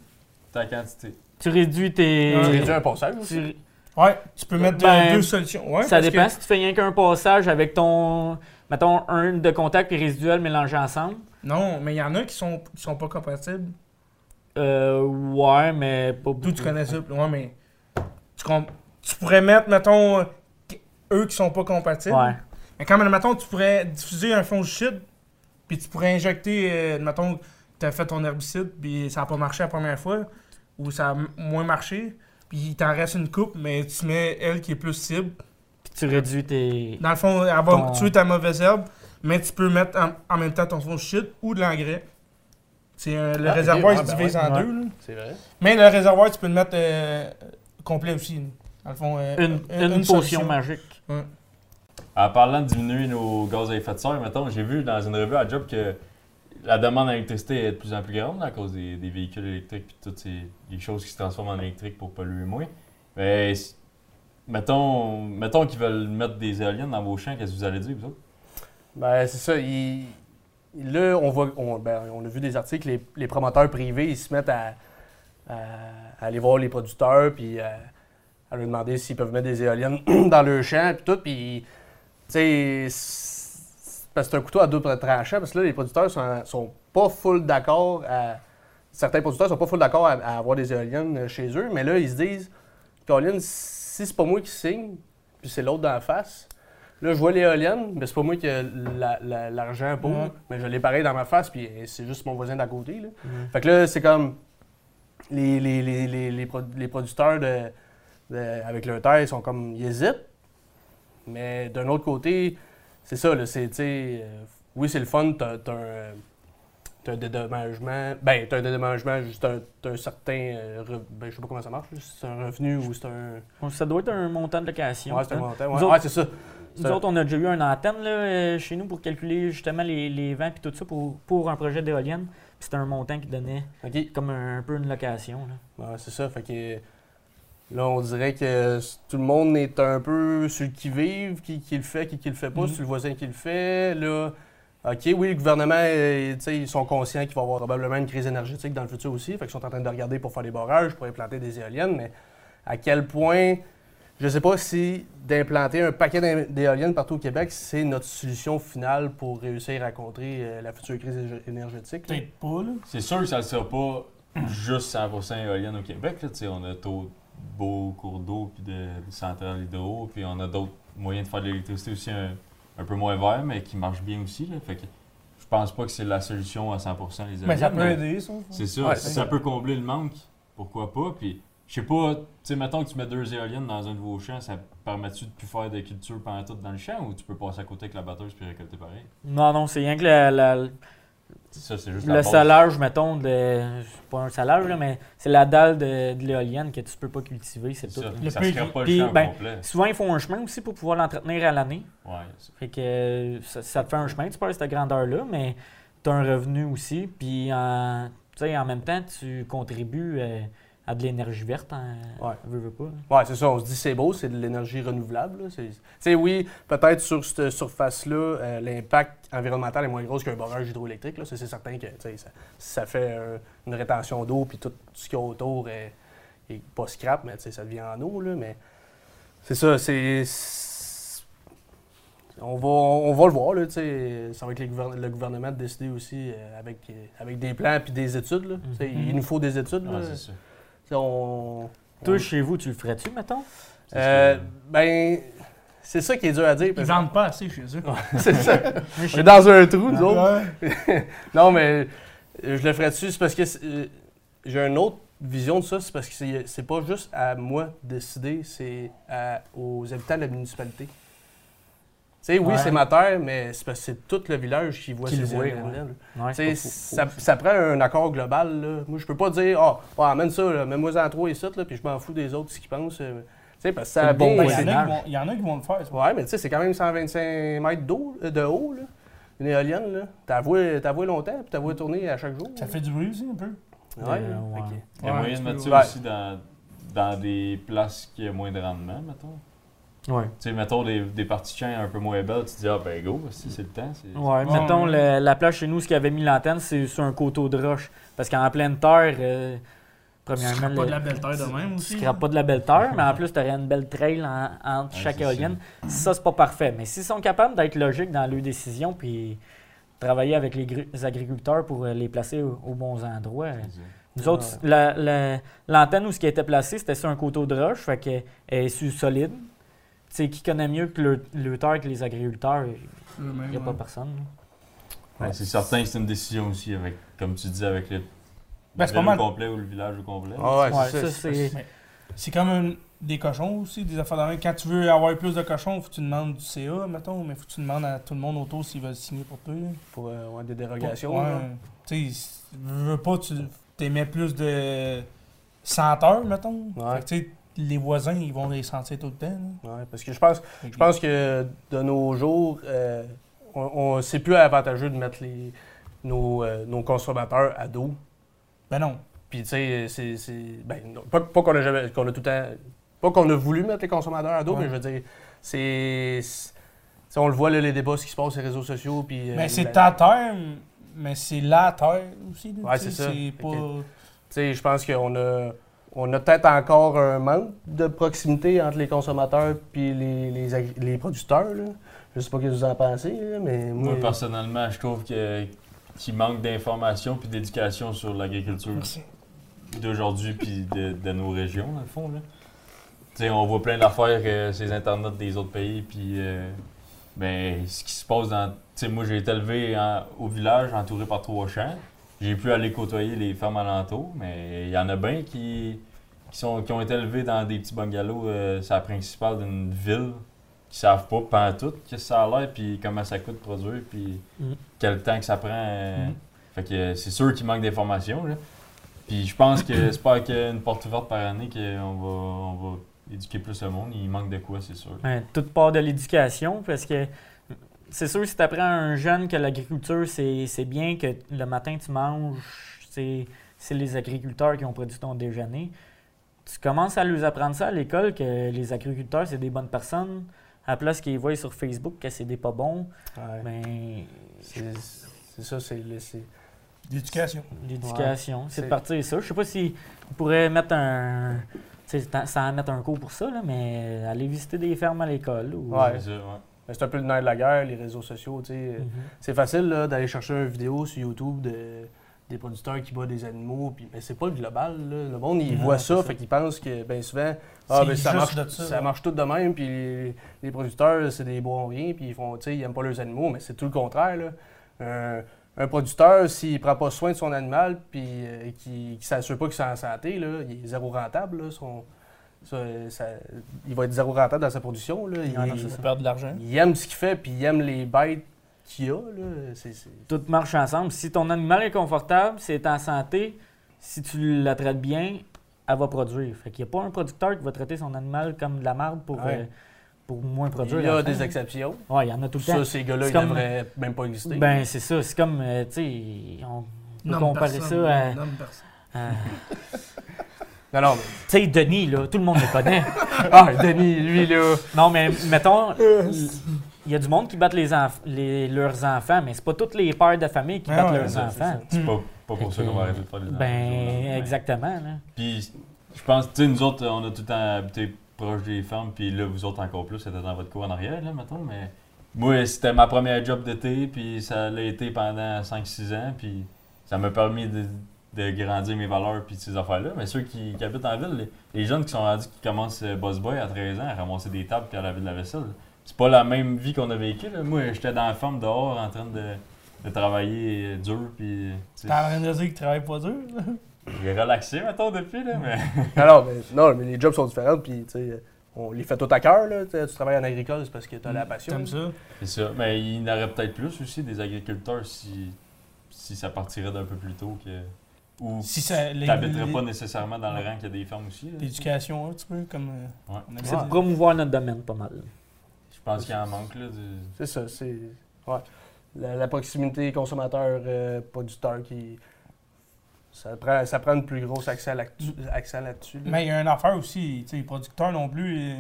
Ta quantité. Tu réduis tes. Tu réduis un passage aussi. tu- Ouais, tu peux mettre Ben, deux solutions. Ouais, ça dépend que- si tu fais rien qu'un passage avec ton. Mettons, un de contact et résiduel mélangés ensemble. Non, mais il y en a qui sont, qui sont pas compatibles. Euh, ouais, mais pas beaucoup. D'où tu connais ça? Ouais, mais tu, pourrais mettre, mettons, eux qui sont pas compatibles. Ouais. Mais quand même, mettons, tu pourrais diffuser un fongicide, puis tu pourrais injecter, euh, mettons, tu as fait ton herbicide, puis ça n'a pas marché la première fois, ou ça a moins marché, puis il t'en reste une coupe, mais tu mets elle qui est plus cible. Puis tu réduis tes. Dans le fond, elle va Ton- tuer ta mauvaise herbe, mais tu peux mettre en, en même temps ton fongicide ou de l'engrais. C'est euh, le Ah, réservoir ok, il se divise ben en ouais. deux. là. C'est vrai. Mais le réservoir, tu peux le mettre euh, complet aussi. Dans le fond, euh, Une, une, potion solution. magique. En parlant de diminuer nos gaz à effet de serre, mettons, j'ai vu dans une revue à Job que la demande en électricité est de plus en plus grande à cause des, des véhicules électriques et toutes ces les choses qui se transforment en électrique pour polluer moins. Mais mettons, mettons qu'ils veulent mettre des éoliennes dans vos champs, qu'est-ce que vous allez dire, vous autres? Ben, c'est ça. Là, on, voit, on, ben, on a vu des articles, les, promoteurs privés, ils se mettent à, aller voir les producteurs, puis à, à leur demander s'ils peuvent mettre des éoliennes dans leur champ, puis tout. Puis, tu sais, c'est un couteau à double tranchant, parce que là, les producteurs sont, sont pas full d'accord à. Certains producteurs sont pas full d'accord à, avoir des éoliennes chez eux, mais là, ils se disent, Colin, si c'est pas moi qui signe, puis c'est l'autre d'en face, Là, je vois l'éolienne, mais c'est pas moi qui ai la- la- l'argent pour. Ouais. Mais je l'ai pareil dans ma face, puis c'est juste mon voisin d'à côté. Là. Mhm. Fait que là, c'est comme les, les, les, les, les pro- les producteurs de, de- avec leur terre, ils sont comme. Ils hésitent. Mais d'un autre côté, c'est ça, là, c'est, euh, oui, c'est le fun, t'as, un, un dédommagement. Ben, t'as un dédommagement, juste un, certain. euh, re- ben, je sais pas comment ça marche, c'est un revenu ou c'est un. Ça doit être un montant de location. Ouais, c'est un hein. montant. Ouais, autres- ouais, c'est ça. Nous autres, on a déjà eu une antenne là, euh, chez nous pour calculer justement les, les vents et tout ça pour, pour un projet d'éolienne. Puis C'était un montant qui donnait comme un, un peu une location. Là. Ouais, c'est ça. Fait que là, on dirait que tout le monde est un peu sur le qui-vive, qui, qui le fait, qui, qui le fait pas, Mhm. sur le voisin qui le fait. Là, OK, oui, le gouvernement, euh, ils sont conscients qu'il va y avoir probablement une crise énergétique dans le futur aussi. Fait qu'ils sont en train de regarder pour faire des barrages, pour implanter des éoliennes. Mais à quel point, je sais pas si d'implanter un paquet d'é- d'éoliennes partout au Québec, c'est notre solution finale pour réussir à contrer euh, la future crise énergétique. Peut-être pas, là. C'est sûr que ça ne sera pas juste 100% éolienne au Québec. Là, Tu sais, on a de beaux cours d'eau puis de, de centrales hydro, puis on a d'autres moyens de faire de l'électricité aussi un, un peu moins vert, mais qui marchent bien aussi. Là. Fait que je pense pas que c'est la solution à 100% les éoliennes. Mais ça peut aider, ça. C'est. Ouais, si ça. peut combler le manque, pourquoi pas. Puis je sais pas, tu sais, mettons que tu mets deux éoliennes dans un de vos champs, ça permet-tu de plus faire de culture pendant tout dans le champ ou tu peux passer à côté avec la batteuse puis récolter pareil? Non, non, c'est rien que la- la- Ça, c'est juste la le salage, mettons, de. c'est Pas un salage, là, mais c'est la dalle de, de l'éolienne que tu peux pas cultiver, c'est tout. ça. Le ça plus- serait pas le puis, champ au ben, complet. Souvent, ils font un chemin aussi pour pouvoir l'entretenir à l'année. Ouais, Fait que ça, ça te fait un chemin, tu passes cette grandeur-là, mais tu as un revenu aussi. Puis en, tu sais, en même temps, tu contribues euh, à de l'énergie verte. Hein, Ouais. veux, veux pas. Ouais, c'est ça. On se dit c'est beau, c'est de l'énergie renouvelable. Tu oui, peut-être sur cette surface-là, euh, l'impact environnemental est moins gros qu'un barrage hydroélectrique. c'est certain que ça, ça fait euh, une rétention d'eau, puis tout ce qu'il y a autour est, est pas scrap, mais ça devient en eau. Là, mais c'est ça, c'est. c'est- On va, on va le voir, là, ça va être le gouvernement de décider aussi euh, avec, avec des plans puis des études. là. Sais, Il nous faut des études. ouais, on, Toi, on- chez vous, tu le ferais-tu, mettons? C'est euh, ce que- ben, c'est ça qui est dur à dire. Ils vendent pas assez chez eux. c'est ça. On est dans un trou, nous autres. Non, mais euh, je le ferais dessus, c'est parce que euh, j'ai une autre vision de ça, c'est parce que c'est pas juste à moi de décider, c'est aux habitants de la municipalité. Tu sais, oui, Ouais. c'est ma terre, mais c'est parce que c'est tout le village qui voit Qui ces voit, éoliennes-là, là. Ouais, Tu sais, faut- faut- ça, ça prend un accord global. Là. Moi, je peux pas dire, ah, oh, amène ça, mets-moi en trois ici, là, puis je m'en fous des autres, ce qu'ils pensent. euh. Tu sais, parce que ça bon bien- Ben, Il y, en a voisinage. qui vont- il y en a qui vont le faire. ça. Ouais, mais tu sais, c'est quand même 125 mètres d'eau, euh, de haut, là. Une éolienne, là. T'as voué, t'as voué longtemps, puis t'as voué tourner à chaque jour. Ça fait du bruit aussi, un peu. Ouais, Euh, Il y a moyen tu de mettre ça aussi dans, dans des places qui ont moins de rendement, mettons. Ouais. Tu sais, mettons des, des parties de champ un peu moins belles, tu te dis, ah ben go, si c'est le temps. c'est- Ouais, Ouais, mettons, le- la place chez nous, ce qui avait mis l'antenne, c'est sur un coteau de roche. Parce qu'en pleine terre, euh, Tu premièrement, seras pas de la belle terre de même tu aussi. scrapes pas de la belle terre, mais en plus, tu aurais une belle trail en- entre Ouais, chaque éolienne. Ça, c'est pas parfait. Mais s'ils sont capables d'être logiques dans leurs décisions, puis travailler avec les, agriculteurs pour euh, les placer au- aux bons endroits. Nous autres, la- la- l'antenne où ce qui était placé, c'était sur un coteau de roche, fait qu'elle est sur solide. Sais, qui connaît mieux que le, terre que les agriculteurs? Il n'y a pas ouais. personne. Ouais, c'est certain que c'est une décision aussi, avec, comme tu dis, avec le, Ben, le mal. complet ou le village au complet. Ah ouais, Ouais, c'est comme un- des cochons aussi, des affaires de même. Quand tu veux avoir plus de cochons, faut que tu demandes du CA, mettons, mais faut que tu demandes à tout le monde autour s'ils veulent signer pour toi. Pour euh, ouais, des dérogations. Ouais. Tu sais, veux pas, tu t'émets plus de senteurs, mettons. Ouais. Fait que, tu sais, les voisins, ils vont les sentir tout le temps. Ouais, parce que je pense, je pense que de nos jours, euh, on, on- c'est plus avantageux de mettre les, nos, euh, nos consommateurs à dos. Ben non. Puis, tu sais, c'est. Ben, non, pas, pas qu'on a jamais. qu'on a tout le temps. Pas qu'on a voulu mettre les consommateurs à dos, Ouais. mais je veux dire, c'est. on le voit, là, les débats, ce qui se passe sur les réseaux sociaux. Puis, euh, Mais c'est ta terre, mais c'est la terre aussi. sais, c'est ça. C'est Fait pas. Tu sais, je pense qu'on a. On a peut-être encore un manque de proximité entre les consommateurs et les, les, les producteurs. Là. Je sais pas ce que vous en pensez, là, mais moi. Moi, personnellement, je trouve que qu'il manque d'informations puis d'éducation sur l'agriculture d'aujourd'hui puis de, de nos régions, dans le fond. Là. Tu sais, on voit plein d'affaires euh, sur les internets des autres pays, puis euh, ben, ce qui se passe dans... Tu sais, moi, j'ai été élevé en- au village, entouré par trois champs. J'ai pu aller côtoyer les fermes alentours, mais il y en a bien qui, qui, sont, qui ont été élevés dans des petits bungalows, euh, c'est la principale d'une ville, qui savent pas, qu'est-ce que ça a l'air, puis comment ça coûte de produire, puis Mhm. quel temps que ça prend. euh, Mhm. Fait que euh, c'est sûr qu'il manque d'informations, là. Puis je pense que c'est pas avec euh, une porte ouverte par année qu'on va, on va éduquer plus le monde. Il manque de quoi, c'est sûr. Ouais, toute part de l'éducation, parce que c'est sûr, si tu apprends à un jeune que l'agriculture, c'est bien, que le matin tu manges, c'est les agriculteurs qui ont produit ton déjeuner, tu commences à leur apprendre ça à l'école, que les agriculteurs, c'est des bonnes personnes, à la place qu'ils voient sur Facebook que c'est des pas bons, Ouais. ben, C'est c'est ça, c'est. L'éducation. l'éducation, c'est de partir ça. Je sais pas si on pourrait mettre un... sans mettre un cours pour ça, là, mais aller visiter des fermes à l'école. Ou... Ouais. C'est ça, ouais. ben, C'est un peu le nerf de la guerre, les réseaux sociaux. Mhm. C'est facile là, d'aller chercher une vidéo sur YouTube de, des producteurs qui battent des animaux, puis, mais c'est pas le global. là. Le monde, il voit ça, ça. fait qu'il pense que bien souvent, ah, ben, ça, marche, ça, marche tout de même, puis les, les producteurs, c'est des bons riens, puis ils font, ils aiment pas leurs animaux, mais c'est tout le contraire. Là. Un- un producteur, s'il prend pas soin de son animal, puis euh, qu'il ne s'assure pas qu'il est en santé, là, il est zéro rentable. Là, son- ça- ça- il va être zéro rentable dans sa production. Là. Il, perd de l'argent. il aime ce qu'il fait, puis il aime les bêtes qu'il a. Là. Tout marche ensemble. Si ton animal est confortable, c'est en santé, si tu la traites bien, elle va produire. Fait qu'il n'y a pas un producteur qui va traiter son animal comme de la merde pour, Ouais. euh, pour moins produire. Il y a des exceptions. Ouais, il y en a tout le temps. Ça, ces gars-là, ils comme- devraient même pas exister. Ben, c'est ça. C'est comme, euh, tu sais, on peut Nomme comparer personne, ça à. nomme personne. à- non, non, tu sais, Denis, là, tout le monde le connaît. Ah, Denis, lui, là... non, mais mettons, il y a du monde qui battent les enf- les- leurs enfants, mais c'est pas toutes les pères de famille qui Ah battent ouais, leurs enfants. C'est pas, pas Fait pour ça qu'on va arrêter de faire des enfants. Ben, exactement. Là. Puis, je pense, tu sais, nous autres, on a tout le temps habité proche des fermes, puis là, vous autres encore plus, c'était dans votre cour en arrière, là, mettons, mais moi, c'était ma première job d'été, puis ça l'a été pendant 5-6 ans, puis ça m'a permis de, de grandir mes valeurs, puis ces affaires-là. Mais ceux qui, qui habitent en ville, les, les jeunes qui sont rendus, qui commencent euh, boss boy à 13 ans, à ramasser des tables puis à laver de la vaisselle, c'est pas la même vie qu'on a vécue, là. Moi, j'étais dans la ferme dehors en train de, de travailler euh, dur, puis... tu sais, T'es en train de dire qu'il travaille pas dur? là? J'ai relaxé, mettons, depuis, là, mais... Alors, mais, non, mais les jobs sont différents, puis, tu sais, on les fait tout à cœur, là. Tu tu travailles en agricole, c'est parce que t'as la passion. T'aimes ça? C'est ça. Mais il y en aurait peut-être plus aussi des agriculteurs si, si ça partirait d'un peu plus tôt que. Ou Si ça. les- t'habiterais les- pas nécessairement dans le rang qu'il y a des fermes aussi. là. L'éducation, un petit peu, comme. euh, Ouais. on C'est promouvoir notre domaine pas mal. Je pense qu'il en manque là. du- C'est ça, c'est... Ouais. La, la proximité consommateur-producteur qui... Ça prend, ça prend une plus grosse accès, là-dessus. là. Mais il y a une affaire aussi, tu sais, les producteurs non plus, euh,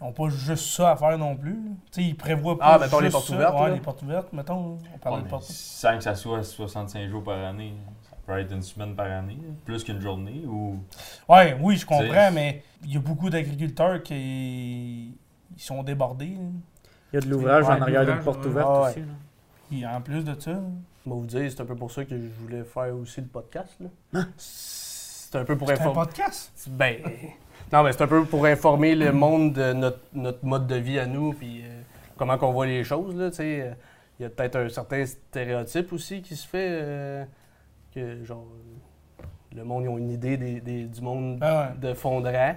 ils n'ont pas juste ça à faire non plus. là. Tu sais, ils prévoient pas Ah, mettons les juste portes ça. ouvertes, Ouais, là. les portes ouvertes, mettons. On parlait Ouais, de mais portes sans que ça soit 65 jours par année, ça peut être une semaine par année, plus qu'une journée. Ou. Ouais, oui, je comprends, mais il y a beaucoup d'agriculteurs qui ils sont débordés. là. Il y a de l'ouvrage Ouais, en arrière d'une l'ouvrage, porte ouais. ouverte Ah ouais. aussi. là. Et en plus de ça, Je vais vous dire, c'est un peu pour ça que je voulais faire aussi le podcast. Là. c'est c'est un peu pour C'est un informer. podcast? Ben, non, mais c'est un peu pour informer le monde de notre, notre mode de vie à nous, puis euh, comment qu'on voit les choses, là, tu sais. euh, Il y a peut-être un certain stéréotype aussi qui se fait, euh, que, genre, euh, le monde, ils ont une idée des, des- du monde Ah ouais. de fondra,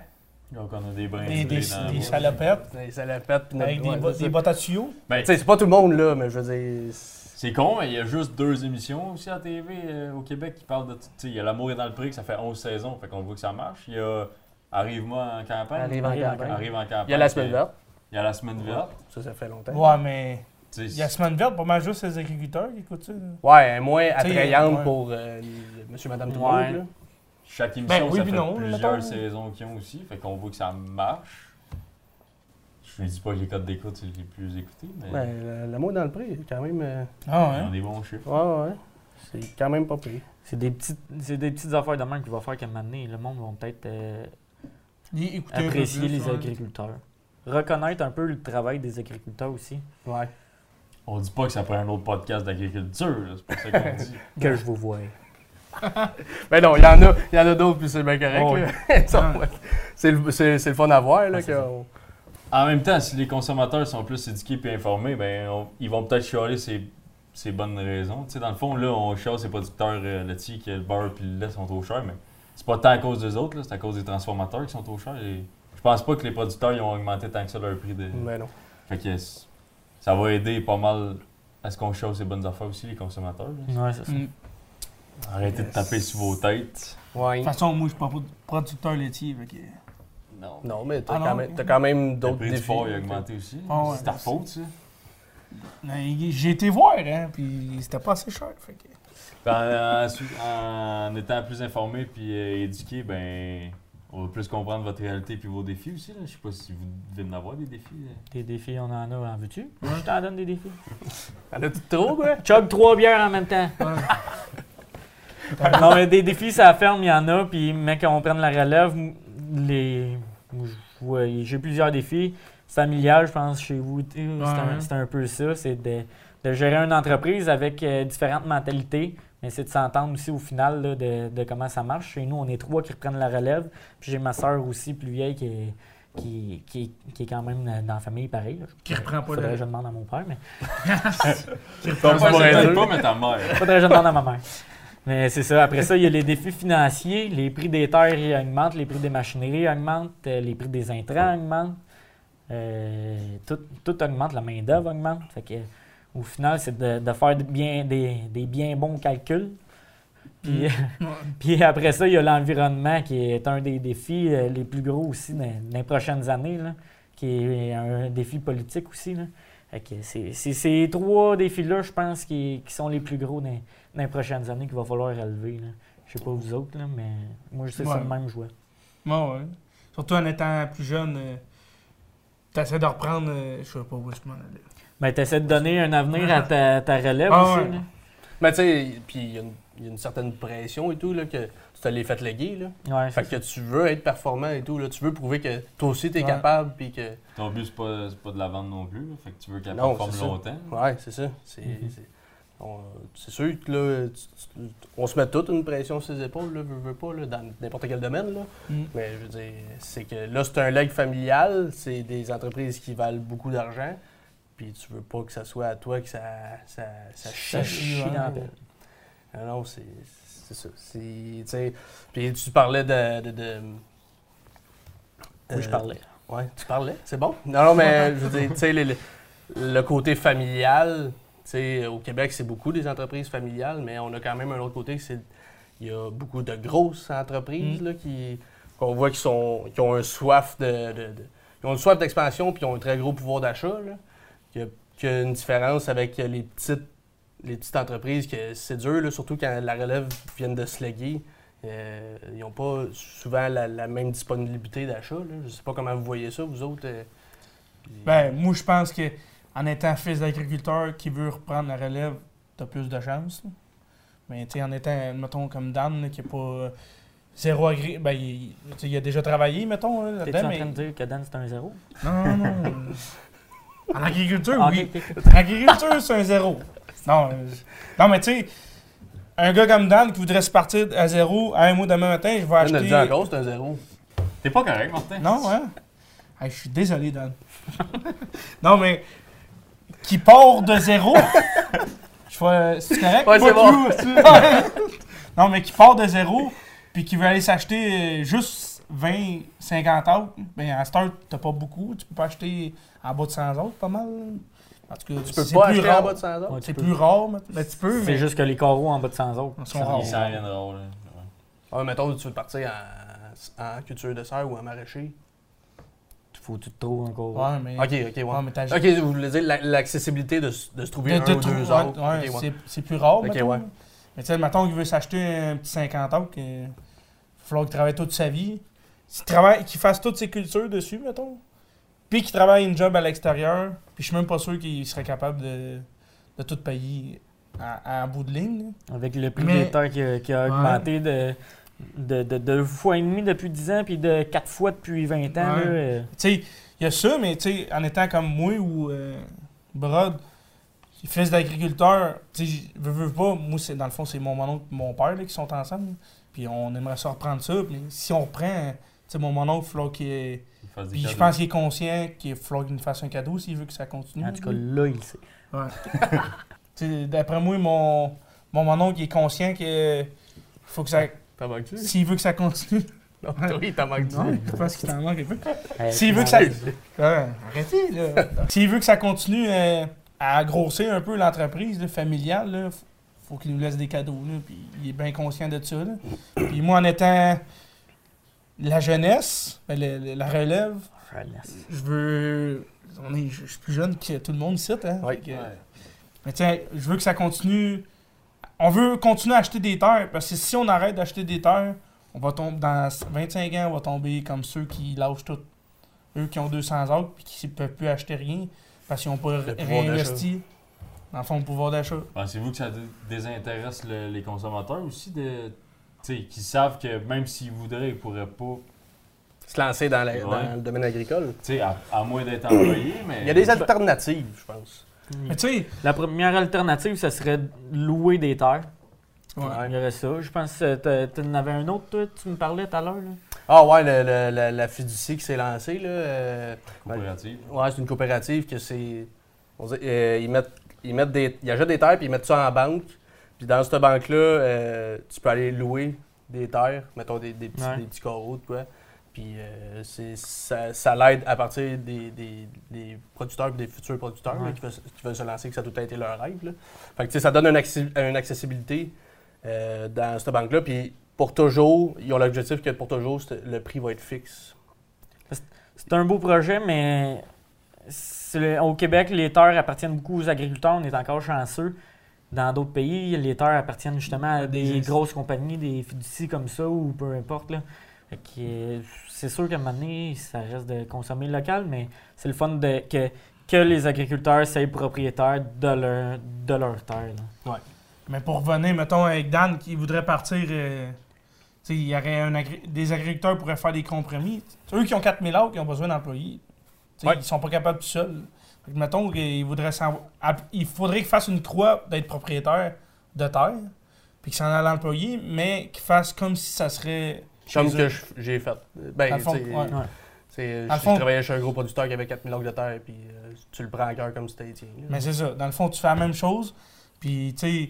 Donc, on a des brins Des, des, dans des salopettes des salopettes, puis notre- avec des, ouais, bo- c'est des ça. bottes à tuyaux. Ben, Tu sais, c'est pas tout le monde, là, mais je veux dire... c'est- con, mais il y a juste deux émissions aussi à la TV euh, au Québec qui parlent de. Tu sais, il y a L'amour est dans le prix, que ça fait 11 saisons, fait qu'on voit que ça marche. Il y a Arrive-moi en campagne. Arrive en campagne. Arrive en campagne. Il y a la semaine verte, Il y a la semaine verte. ça, ça fait longtemps. Ouais, mais il y a la semaine verte, pas mal juste les agriculteurs qui écoutent ça. Ouais, moins attrayante ouais. pour euh, monsieur, madame, tout le monde. Chaque émission, Ben oui, ça fait non, plusieurs mettons. saisons qu'ils ont aussi, fait qu'on voit que ça marche. Je ne dis pas que les codes d'écoute, c'est les plus écoutés, mais Ouais, le- l'amour dans le prix, quand même... euh, Ah ils ont ouais. des bons chiffres. Ouais, ouais. C'est quand même pas pire. C'est des petites, c'est des petites affaires de même qui vont faire qu'à un moment donné, le monde va peut-être euh, Ils apprécier les ouais. agriculteurs. Reconnaître un peu le travail des agriculteurs aussi. Ouais. On dit pas que ça prend un autre podcast d'agriculture, c'est pas ça qu'on dit. Que je vous vois. Ben non, il y en a, il y en a d'autres, puis c'est bien correct. Oh, ouais. c'est, le, c'est, c'est le fun à voir, là. Qu'on- En même temps, si les consommateurs sont plus éduqués et informés, ben, on- ils vont peut-être chialer ces, ces bonnes raisons. Tu sais, dans le fond, là, on chiale ces producteurs euh, laitiers que le beurre et le lait sont trop chers, mais c'est pas tant à cause des autres, là, c'est à cause des transformateurs qui sont trop chers. Et je pense pas que les producteurs ils ont augmenté tant que ça leur prix de. Ben non. Fait que c- ça va aider pas mal à ce qu'on chiale ces bonnes affaires aussi, les consommateurs. là. Ouais, c'est ça. Mm. Arrêtez de taper sur vos têtes. Ouais. De toute façon, moi, je suis pas pro- producteur laitier. que- Non. Non, mais t'as, Ah quand, même, quand Le d'autres prix du défis. porc il a augmenté aussi. Ah ouais, c'est ta faute, ça. J'ai été voir, hein, puis c'était pas assez cher. Fait que... Ben, en, su- en étant plus informé puis euh, éduqué, ben, on va plus comprendre votre réalité puis vos défis aussi. Là. Je sais pas si vous devez en avoir des défis. là. Des défis, on en a, en veux-tu? Je t'en donne des défis. T'en as tout trop, quoi? Chug trois bières en même temps. non, mais des défis, ça ferme, il y en a. Puis, mais quand on prenne la relève, les... j'ai plusieurs défis. Familial, je pense, chez vous, c'est un, Ouais. c'est un peu ça. C'est de, de gérer une entreprise avec euh, différentes mentalités. Mais c'est de s'entendre aussi au final là, de, de comment ça marche. Chez nous, on est trois qui reprennent la relève. Puis j'ai ma soeur aussi, plus vieille, qui est, qui, qui, qui est quand même dans la famille pareil. là. Qui reprend pas Faudrait que je demande à mon père, mais Comme pas ça, les c'est deux. peut-être pas, mais ta mère. Faudrait que je demande à ma mère. Mais c'est ça. Après ça, il y a les défis financiers. Les prix des terres ils augmentent, les prix des machineries augmentent, euh, les prix des intrants augmentent. Euh, tout, tout augmente, la main-d'œuvre augmente. Fait que, au final, c'est de, de faire bien, des, des bien bons calculs. Puis, Ouais. puis après ça, il y a l'environnement qui est un des défis euh, les plus gros aussi dans, dans les prochaines années, là, qui est un défi politique aussi. Là. Que c'est c'est ces trois défis-là, je pense, qui, qui sont les plus gros dans, dans les prochaines années qu'il va falloir relever. Je sais pas vous autres, là, mais moi, je sais ça Ouais. de même jouer. Ouais, ouais. Surtout en étant plus jeune, euh, t'essaies de reprendre. euh, je sais pas où je m'en allais. Mais tu essaies de donner un avenir à ta, ta relève Ah aussi. ouais. là. Mais tu sais, puis il y, a une- il y a une certaine pression et tout, là, que tu te l'es fait léguer, là. Ouais, Fait que tu veux être performant et tout, là. Tu veux prouver que toi aussi, t'es Ouais. capable, puis que... Ton but, c'est pas, c'est pas de la vendre non plus. là. Fait que tu veux qu'elle performe longtemps. Ouais, c'est ça. C'est Mhm. c'est- sûr que là, tu- tu- on se met toute une pression sur les épaules, là, veux, veux pas, là, dans n'importe quel domaine, là. Mm. Mais je veux dire, c'est que là, c'est un leg familial, c'est des entreprises qui valent beaucoup d'argent, puis tu veux pas que ça soit à toi que ça, ça, ça Ça chie. chie, dans la. Ah non, c'est c'est ça. C'est, puis tu parlais de... de, de- Oui, je euh, parlais. Ouais, tu parlais, c'est bon? Non, non, mais je veux dire, tu sais, le, côté familial, tu sais, au Québec, c'est beaucoup des entreprises familiales, mais on a quand même un autre côté, c'est il y a beaucoup de grosses entreprises Mm. là, qui qu'on voit qui sont qui ont un soif de, de- de- ils ont une soif d'expansion puis ils ont un très gros pouvoir d'achat là. Qu'il y a- a une différence avec les petites les petites entreprises que c'est dur là, surtout quand la relève vient de se léguer. Euh, ils n'ont pas souvent la, la même disponibilité d'achat. là. Je ne sais pas comment vous voyez ça, vous autres. euh, Ben, moi, je pense que en étant fils d'agriculteur qui veut reprendre la relève, t'as plus de chance. là. Mais tu sais, en étant, mettons, comme Dan, là, qui n'est pas euh, zéro agri... Ben, il, tu sais, il a déjà travaillé, mettons, là, T'es-tu là-dedans, en mais... train de dire que Dan, c'est un zéro? Non, non, non. en agriculture, Ah, oui. En agriculture, c'est un zéro. Non, euh, non mais tu sais, un gars comme Dan qui voudrait se partir à zéro, à un mois demain matin, je vais On a acheter. dit encore, c'est un zéro. T'es pas correct, Martin? Non, hein? Hey, je suis désolé, Dan. non, mais. Qui part de zéro. je fais. C'est correct? Ouais, c'est bon. non, mais qui part de zéro, puis qui veut aller s'acheter euh, juste 20, 50 autres. Ben, à heure, t'as pas beaucoup. Tu peux pas acheter en bas de 100 autres, pas mal. En tout cas, Tu peux c'est pas plus acheter rare. en bas de 100 autres. Ouais, tu C'est plus rare, mais tu peux, C'est juste que les carreaux en bas de 100 autres. Ils sont rares. Il s'en viendra, là. Ah, mettons, tu veux partir en, en culture de serre ou en maraîcher. Faut que tu te trouves encore. Ouais, mais. Ok, ok, ouais. Ouais, mais t'as- Ok, vous voulez dire la- l'accessibilité de, de se trouver de, un de ou trou- deux ouais, autres. ouais, c'est- C'est plus rare, Ok, mettons, ouais. Mais tu sais, mettons qu'il veut s'acheter un petit 50 ans, qu'il va falloir qu'il travaille toute sa vie. Qu'il fasse toutes ses cultures dessus, mettons. Puis qu'il travaille une job à l'extérieur. Puis je suis même pas sûr qu'il serait capable de, de tout payer à, à bout de ligne. là. Avec le prix Mais- des terres qui a, qui a Ouais. augmenté de, de, de, deux fois et demi depuis 10 ans, puis de quatre fois depuis 20 ans. Ouais. euh, Tu sais, il y a ça, mais tu sais, en étant comme moi ou euh, Brod, fils d'agriculteur, tu sais, je veux, veux pas, moi, c'est, dans le fond, c'est mon oncle et mon père là, qui sont ensemble. Puis on aimerait ça reprendre ça. Mais si on reprend, tu sais, mon oncle, il faut qu'il fasse des Puis je pense qu'il est conscient qu'il faut qu'il nous fasse un cadeau s'il veut que ça continue. en tout cas, là, il le sait. Tu D'après moi, mon, mon mononcle il est conscient que faut que ça. T'en manques-tu? S'il veut que ça continue. Non, oui, t'en manques-tu? Non, je pense qu'il t'en manque un peu. S'il veut que ça. Ouais, arrêtez, là. S'il veut que ça continue euh, à grossir un peu l'entreprise là, familiale, là, faut qu'il nous laisse des cadeaux. Là, puis il est bien conscient de ça. Là. Puis moi, en étant la jeunesse, ben, le- le- la relève, je veux. On est, je suis plus jeune que tout le monde ici. Hein, que- Ouais. Mais tiens, je veux que ça continue. On veut continuer à acheter des terres parce que si on arrête d'acheter des terres, on va tomber dans 25 ans, on va tomber comme ceux qui lâchent tout. Eux qui ont 200 autres puis qui ne peuvent plus acheter rien parce qu'ils n'ont pas réinvesti dans le fond le pouvoir d'achat. Pensez-vous que ça dé- désintéresse le- les consommateurs aussi de. Qui savent que même s'ils voudraient, ils pourraient pas. Se lancer dans, la- Ouais. dans le domaine agricole. Tu sais, à, à moins d'être employé, mais. Il y a des alternatives, je pense. Mais tu sais, La première alternative, ça serait de louer des terres. ouais. Il y aurait ça. Je pense que tu en avais un autre, toi, tu me parlais tout à l'heure. Ah ouais, le- le- la, la fiducie qui s'est lancée, là. euh, Coopérative. ouais, c'est une coopérative que c'est. euh, ils mettent, ils mettent des. Ils achètent des terres puis ils mettent ça en banque. Puis dans cette banque-là, euh, tu peux aller louer des terres, mettons des, des petits, Ouais. des petits quoi. Puis euh, c'est- ça, ça l'aide à partir des, des- des producteurs et des futurs producteurs là, qui, veulent, qui veulent se lancer, que ça a tout a été leur rêve. Là. Fait que tu sais, ça donne une, accessi- une accessibilité euh, dans cette banque-là. Puis pour toujours, ils ont l'objectif que pour toujours, le prix va être fixe. C'est un beau projet, mais le- au Québec, les terres appartiennent beaucoup aux agriculteurs. On est encore chanceux. Dans d'autres pays, les terres appartiennent justement à des Des- grosses compagnies, des fiducies comme ça, ou peu importe. Là. Euh, c'est sûr qu'à un moment donné, ça reste de consommer local, mais c'est le fun de, que, que les agriculteurs soient propriétaires de leur, de leur terre. là. Mais pour revenir, mettons, avec Dan qui voudrait partir, euh, il y aurait un agri- des agriculteurs pourraient faire des compromis. C'est eux qui ont 4000 acres, qui ont besoin d'employés. Ouais. Ils sont pas capables tout seuls. Fait que, mettons qu'il voudrait il faudrait qu'il fasse une croix d'être propriétaire de terre, puis qu'il s'en aille l'employé, mais qu'il fasse comme si ça serait. Comme que j'ai fait. Ben, fond, tu sais, ouais. Ouais. le je fond- travaillais chez un gros producteur qui avait 4000 acres de terre, puis euh, tu le prends à cœur comme si c'était tien. Mais c'est ça. Dans le fond, tu fais la même chose. Puis, tu sais,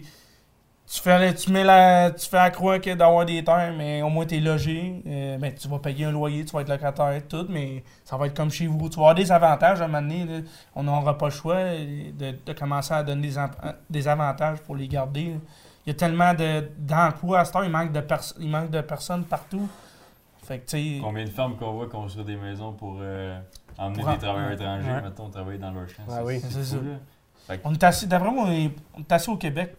tu fais, tu mets la, tu fais que d'avoir des terres, mais au moins tu es logé. Euh, ben, tu vas payer un loyer, tu vas être locataire et tout, mais ça va être comme chez vous. Tu vas avoir des avantages à un moment donné. là. On n'aura pas le choix de, de commencer à donner des, avantages pour les garder. là. Il y a tellement de- d'emplois à cette heure, il manque de, pers- il manque de personnes partout. Fait que, tu sais, Combien de fermes qu'on voit construire des maisons pour euh, emmener Pour en- des travailleurs ouais. étrangers, Ouais. mettons, travailler dans leur champ? Ah oui. C'est ça. fou, là. On est assis, d'après moi, on est, on est assis au Québec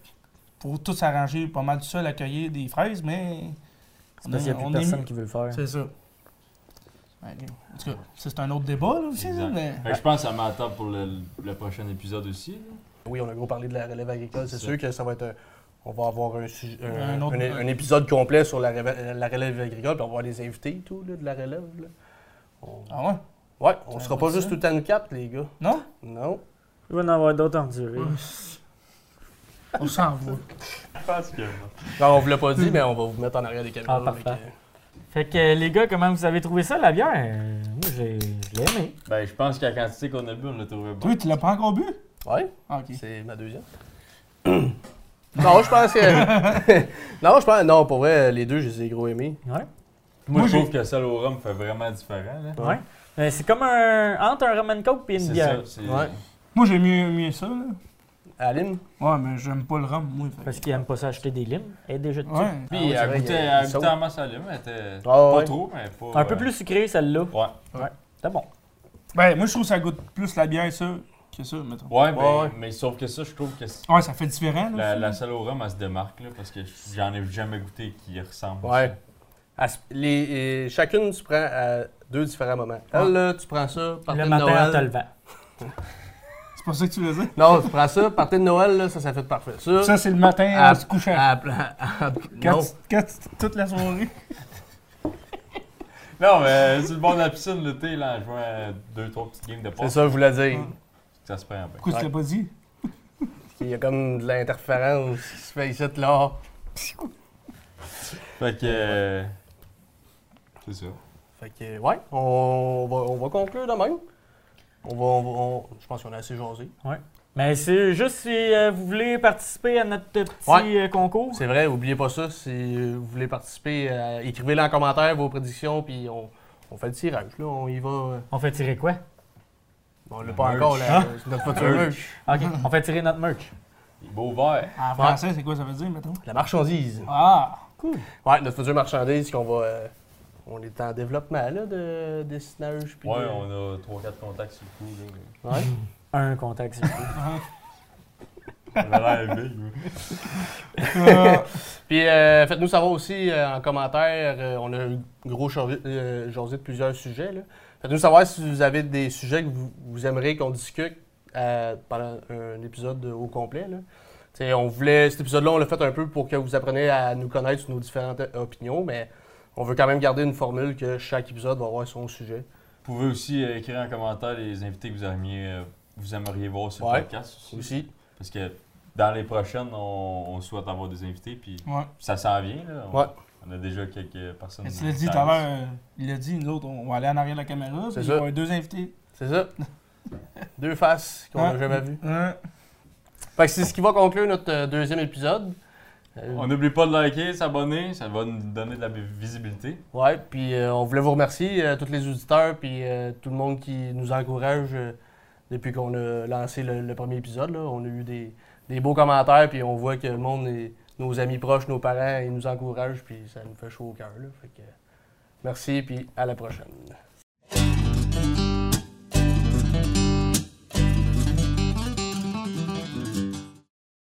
pour tous s'arranger pas mal tout seul, accueillir des fraises, mais. C'est parce qu'il n'y a plus est- personne qui veut le faire. C'est ça. En tout cas, ça, c'est un autre débat, là, aussi, là, mais. Fait que je pense que ça m'attend pour le, le prochain épisode aussi. là. Oui, on a gros parlé de la relève agricole. C'est sûr que ça va être. un- On va avoir un, sujet- un, Un autre- un- un épisode complet sur la, relève- la relève agricole, puis on va avoir des invités et tout, là, de la relève. là. On- Ah ouais? Ouais, on sera pas juste tout le temps une cap, les gars. Non? Non. Il va y en avoir d'autres endurés. On s'en va. Je pense que. Non, on vous l'a pas dit, mais on va vous mettre en arrière des caméras. Ah, fait parfait. que- Fait que les gars, comment vous avez trouvé ça, la bière? Euh, Moi, j'ai, je l'ai aimé. Ben, je pense que la quantité qu'on a bu, on l'a trouvé bon. Toi, tu l'as pas encore bu? Ouais, Ah, ok. c'est ma deuxième. non, je pense que. non, je pense. Non, pour vrai, les deux, je les ai gros aimés. Ouais. Moi, Moi, je trouve que celle au rhum fait vraiment différent. Là. Ouais. Euh, c'est comme un. entre un rum and coke et une C'est bière. ça. Ouais. Moi, j'ai mieux, mieux ça, là. Aline? Ouais, mais j'aime pas le rhum, moi. fait- Parce qu'ils aiment pas ça acheter des limes. Elle est déjà de Ouais. Puis Ah elle goûtait, en masse à lime, elle était Ah, pas ouais. trop, mais pas. Un peu euh, plus sucré, celle-là. Ouais. C'est bon. Ben, moi, je trouve que ça goûte plus la bière, ça, que ça, mettons. Ouais, mais, Ouais, ouais. mais sauf que ça, je trouve que Ouais, ça fait différent, là. la, celle au rhum, elle se démarque, là, parce que j'en ai jamais goûté qui ressemble. à Ouais. À les, et chacune, tu prends à deux différents moments. Elle, là, tu prends ça, partir Le matin en te Noël. levant. C'est pas ça que tu veux dire? Non, tu prends ça, partir de Noël, là, ça, ça fait parfait. Ça, Ça, c'est le matin Ah, en se couchant. à- à- à- Quand, non. tu- quand tu- toute la soirée. Non, mais c'est le bon de la piscine l'été, là, en jouant à deux, trois petites games de C'est passe. ça, que je voulais dire. Ça se prend bien. Pourquoi tu l'as pas dit? Il y a comme de l'interférence qui se fait ici, là. Fait que. euh, C'est ça. Fait que, ouais, on va, on va conclure de même. On va, on va- on- je pense qu'on a assez jasé. Mais c'est juste si euh, vous voulez participer à notre petit Ouais. euh, concours. C'est vrai, oubliez pas ça. Si euh, vous voulez participer, euh, écrivez-le en commentaire vos prédictions, puis on, on fait le tirage. Là, on y va. euh, On fait tirer quoi? On l'a Le pas merch. encore, là. C'est notre futur merch. Ok, on fait tirer notre merch. Les beaux verts. En français, c'est quoi ça veut dire, mettons? La marchandise. Ah! Ouais, notre future marchandise qu'on va. On est en développement là, de dessinage. de- on a 3-4 contacts sur le coup. Là. Ouais. Un contact, s'il vous plaît. On a l'air big. oui. Euh, Puis euh, faites-nous savoir aussi euh, en commentaire, euh, on a un gros jasé euh, de plusieurs sujets. Faites-nous savoir si vous avez des sujets que vous, vous aimeriez qu'on discute euh, pendant un épisode au complet. Là. On voulait, cet épisode-là, on l'a fait un peu pour que vous appreniez à nous connaître sur nos différentes opinions, mais on veut quand même garder une formule que chaque épisode va avoir son sujet. Vous pouvez aussi euh, écrire en commentaire les invités que vous aimeriez, euh, vous aimeriez voir sur Ouais. le podcast aussi. Aussi. Parce que dans les prochaines, on, on souhaite avoir des invités. Puis ouais. ça s'en vient. Là. On, Ouais. on a déjà quelques personnes. Mais tu l'as dit tout à l'heure, euh, il a dit, nous autres, on va aller en arrière de la caméra. Puis ça. Y aura deux invités. C'est ça. Deux faces qu'on n'a jamais vues. Fait que c'est ce qui va conclure notre deuxième épisode. Euh, On n'oublie pas de liker, s'abonner, ça va nous donner de la visibilité. Ouais, puis euh, on voulait vous remercier, euh, tous les auditeurs, puis euh, tout le monde qui nous encourage depuis qu'on a lancé le, le premier épisode. Là. On a eu des, des beaux commentaires, puis on voit que le monde, est- nos amis proches, nos parents, ils nous encouragent, puis ça nous fait chaud au cœur. merci, puis à la prochaine.